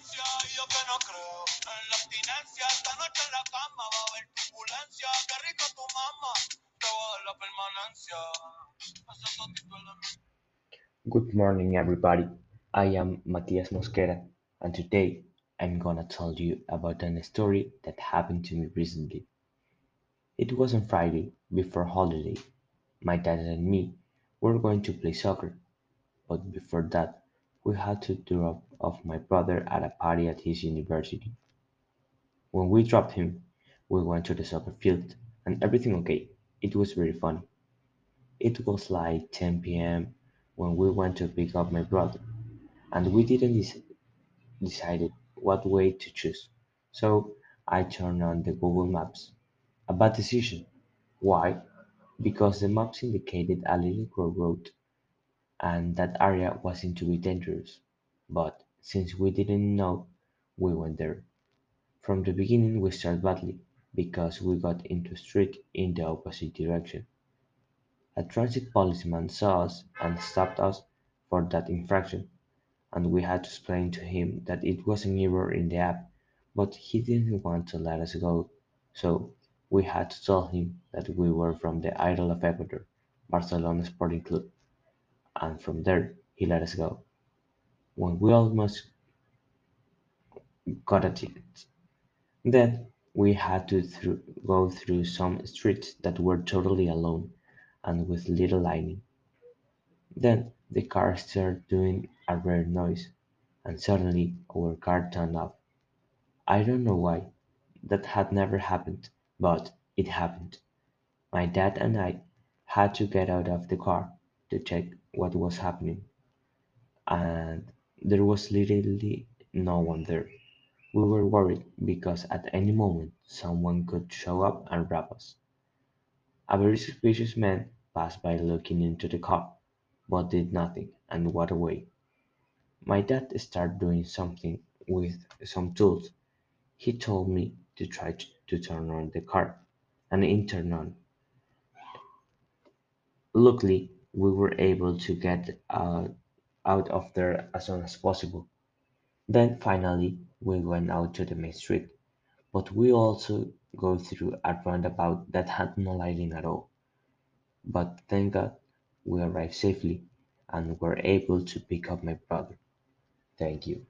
que no creo en la abstinencia. Esta noche en la cama va a haber turbulencia. Qué rico tu mamá, te voy a dar la permanencia. Good morning, everybody. I am Matias Mosquera, and today I'm gonna tell you about a story that happened to me recently. It was on Friday, before holiday. My dad and me were going to play soccer, but before that, we had to drop off my brother at a party at his university. When we dropped him, we went to the soccer field, and everything okay. It was very funny. It was like 10 p.m. when we went to pick up my brother, and we didn't dec- decided what way to choose. So I turned on the Google Maps. A bad decision. Why? Because the maps indicated a little road, and that area wasn't to be dangerous. But since we didn't know, we went there. From the beginning we started badly, because we got into a street in the opposite direction. A traffic policeman saw us and stopped us for that infraction, and we had to explain to him that it was an error in the app, but he didn't want to let us go, so we had to tell him that we were from the Idol of Ecuador, Barcelona Sporting Club, and from there he let us go. When we almost got a ticket, then we had to through, go through some streets that were totally alone and with little lighting. Then the car started doing a rare noise, and suddenly our car turned off. I don't know why. That had never happened, but it happened. My dad and I had to get out of the car to check what was happening, and there was literally no one there. We were worried because at any moment someone could show up and rob us. A very suspicious man passed by looking into the car, but did nothing and walked away. My dad started doing something with some tools. He told me to try to turn on the car, and it turned on. Luckily, we were able to get uh, out of there as soon as possible. Then finally, we went out to the main street, but we also go through a roundabout that had no lighting at all. But thank God, we arrived safely and were able to pick up my brother. Thank you.